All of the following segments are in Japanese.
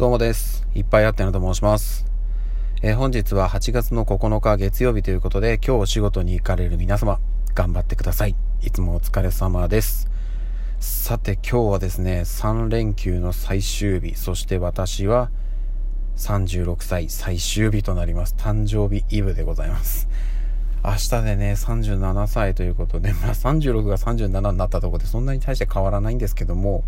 どうもです。いっぱいあってなと申します。えー、本日は8月の9日月曜日ということで、今日お仕事に行かれる皆様、頑張ってください。いつもお疲れ様です。さて今日はですね、3連休の最終日、そして私は36歳最終日となります。誕生日イブでございます。明日でね、37歳ということで、まあ36が37になったところでそんなに大して変わらないんですけども、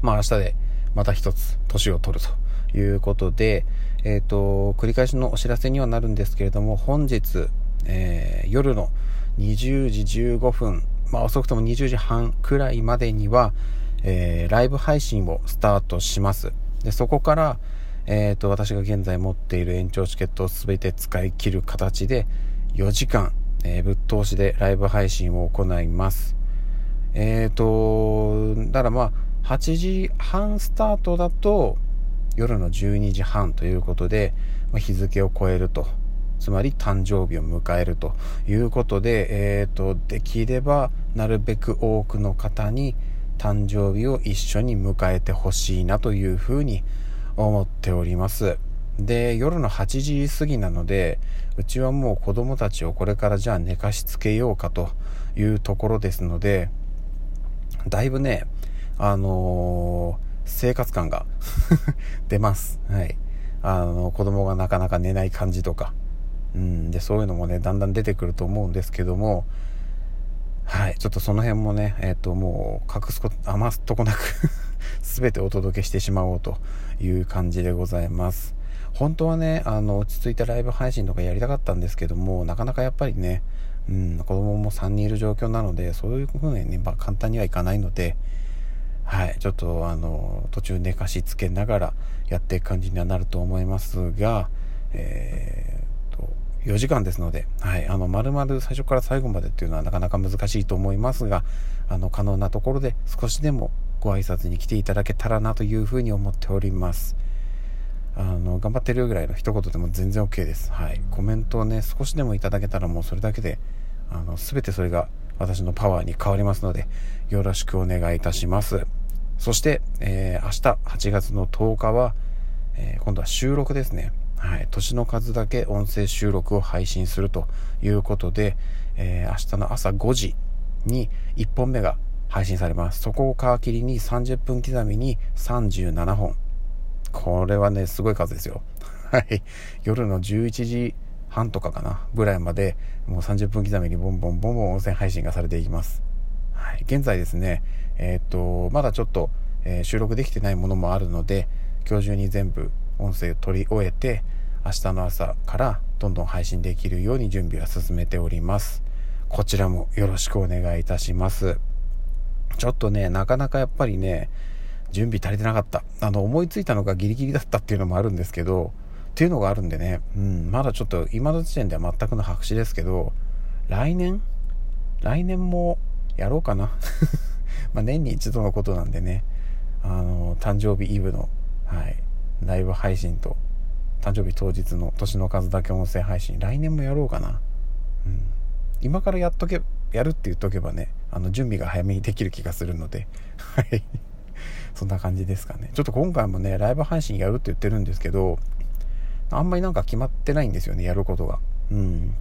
まあ明日でまた一つ年を取るということで、えっ、ー、と、繰り返しのお知らせにはなるんですけれども、本日、えー、夜の20時15分、まあ遅くとも20時半くらいまでには、えー、ライブ配信をスタートします。で、そこから、えっ、と、私が現在持っている延長チケットを全て使い切る形で、4時間、えー、ぶっ通しでライブ配信を行います。えっ、と、だからまあ、8時半スタートだと夜の12時半ということで、ま、日付を超えるとつまり誕生日を迎えるということで、えーと、できればなるべく多くの方に誕生日を一緒に迎えてほしいなというふうに思っております。で、夜の8時過ぎなので、うちはもう子供たちをこれからじゃあ寝かしつけようかというところですので、だいぶね、あのー、生活感が 出ます。はい。あの、子供がなかなか寝ない感じとか。うん、で、そういうのもね、だんだん出てくると思うんですけども、はい。ちょっとその辺もね、えっ、ー、と、もう、隠すこと、余すとこなく 全てお届けしてしまおうという感じでございます。本当はね、あの、落ち着いたライブ配信とかやりたかったんですけども、なかなかやっぱりね、うん、子供も3人いる状況なので、そういうふうにね、まあ、簡単にはいかないので、はい、ちょっとあの途中寝かしつけながらやっていく感じにはなると思いますが、えー、と4時間ですので、はい、あの丸々最初から最後までっていうのはなかなか難しいと思いますがあの可能なところで少しでもご挨拶に来ていただけたらなというふうに思っております。あの頑張ってるぐらいの一言でも全然 OK です。はい、コメントをね少しでもいただけたらもうそれだけであの全てそれが私のパワーに変わりますので、よろしくお願いいたします。そして、えー、明日8月の10日は、えー、今度は収録ですね。はい。年の数だけ音声収録を配信するということで、えー、明日の朝5時に1本目が配信されます。そこを皮切りに30分刻みに37本。これはね、すごい数ですよ。はい。夜の11時半とかかなぐらいまでもう30分刻みにボンボンボンボン音声配信がされていきます。はい、現在ですね、えー、っと、まだちょっと、えー、収録できてないものもあるので、今日中に全部音声を取り終えて、明日の朝からどんどん配信できるように準備は進めております。こちらもよろしくお願いいたします。ちょっとね、なかなかやっぱりね、準備足りてなかった。あの、思いついたのがギリギリだったっていうのもあるんですけど、っていうのがあるんでね、うん、まだちょっと今の時点では全くの白紙ですけど、来年？来年もやろうかな。ま年に一度のことなんでね、あの、誕生日イブの、はい、ライブ配信と、誕生日当日の年の数だけ音声配信、来年もやろうかな。うん。今からやっとけ、やるって言っとけばね、あの、準備が早めにできる気がするので、はい。そんな感じですかね。ちょっと今回もね、ライブ配信やるって言ってるんですけど、あんまりなんか決まってないんですよね、やることが。うん。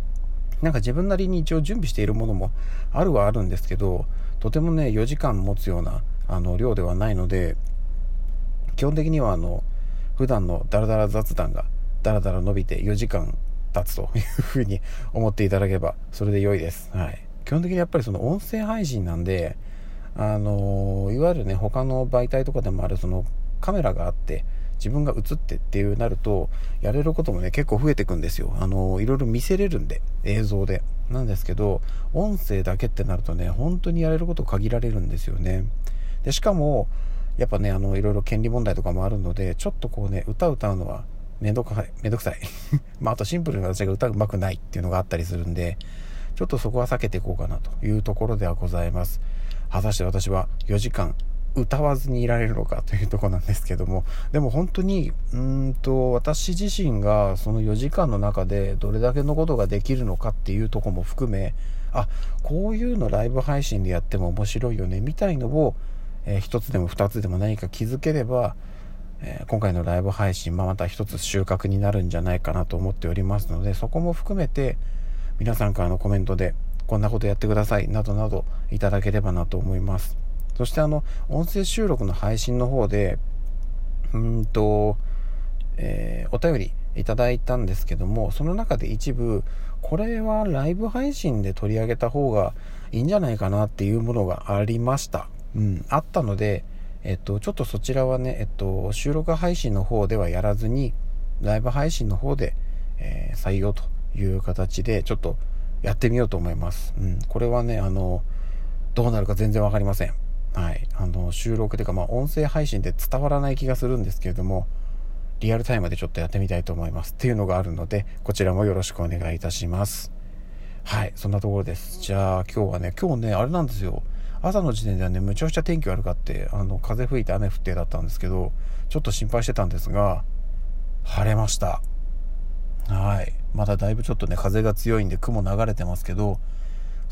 なんか自分なりに一応準備しているものもあるはあるんですけど、とてもね、4時間持つようなあの量ではないので、基本的にはあの、普段のダラダラ雑談がダラダラ伸びて4時間経つと いうふうに思っていただければそれで良いです。はい。基本的にやっぱりその音声配信なんで、あのいわゆるね、他の媒体とかでもあるそのカメラがあって、自分が映ってっていうなると、やれることもね、結構増えてくんですよ。あの、いろいろ見せれるんで、映像で。なんですけど、音声だけってなるとね、本当にやれること限られるんですよね。で、しかも、やっぱね、あの、いろいろ権利問題とかもあるので、ちょっとこうね、歌歌うのはめんどくさい。めんどくさい。まあ、あとシンプルに私が歌うまくないっていうのがあったりするんで、ちょっとそこは避けていこうかなというところではございます。果たして私は4時間歌わずにいられるのかというとこなんですけどもでも本当にうんと私自身がその4時間の中でどれだけのことができるのかっていうとこも含めあこういうのライブ配信でやっても面白いよねみたいのを、えー、1つでも2つでも何か気づければえー、今回のライブ配信、まあ、また一つ収穫になるんじゃないかなと思っておりますので、そこも含めて皆さんからのコメントでこんなことやってくださいなどなどいただければなと思います。そしてあの、音声収録の配信の方で、うんと、えー、お便りいただいたんですけども、その中で一部、これはライブ配信で取り上げた方がいいんじゃないかなっていうものがありました。うん、あったので、えっと、ちょっとそちらはね、えっと、収録配信の方ではやらずに、ライブ配信の方で、えー、採用という形で、ちょっとやってみようと思います。うん、これはね、あの、どうなるか全然わかりません。はい。あの、収録というか、まあ、音声配信で伝わらない気がするんですけれども、リアルタイムでちょっとやってみたいと思います。っていうのがあるので、こちらもよろしくお願いいたします。はい、そんなところです。じゃあ今日はね、今日ね、あれなんですよ。朝の時点ではね、むちゃくちゃ天気悪かって、あの、風吹いて雨降ってだったんですけど、ちょっと心配してたんですが、晴れました。はい。まだだいぶちょっとね、風が強いんで雲流れてますけど、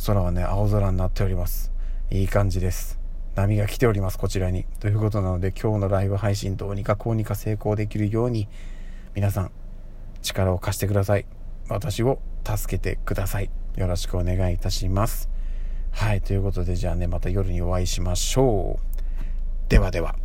空はね、青空になっております。いい感じです。波が来ております、こちらに。ということなので、今日のライブ配信どうにかこうにか成功できるように、皆さん、力を貸してください。私を助けてください。よろしくお願いいたします。はい、ということで、じゃあね、また夜にお会いしましょう。ではでは。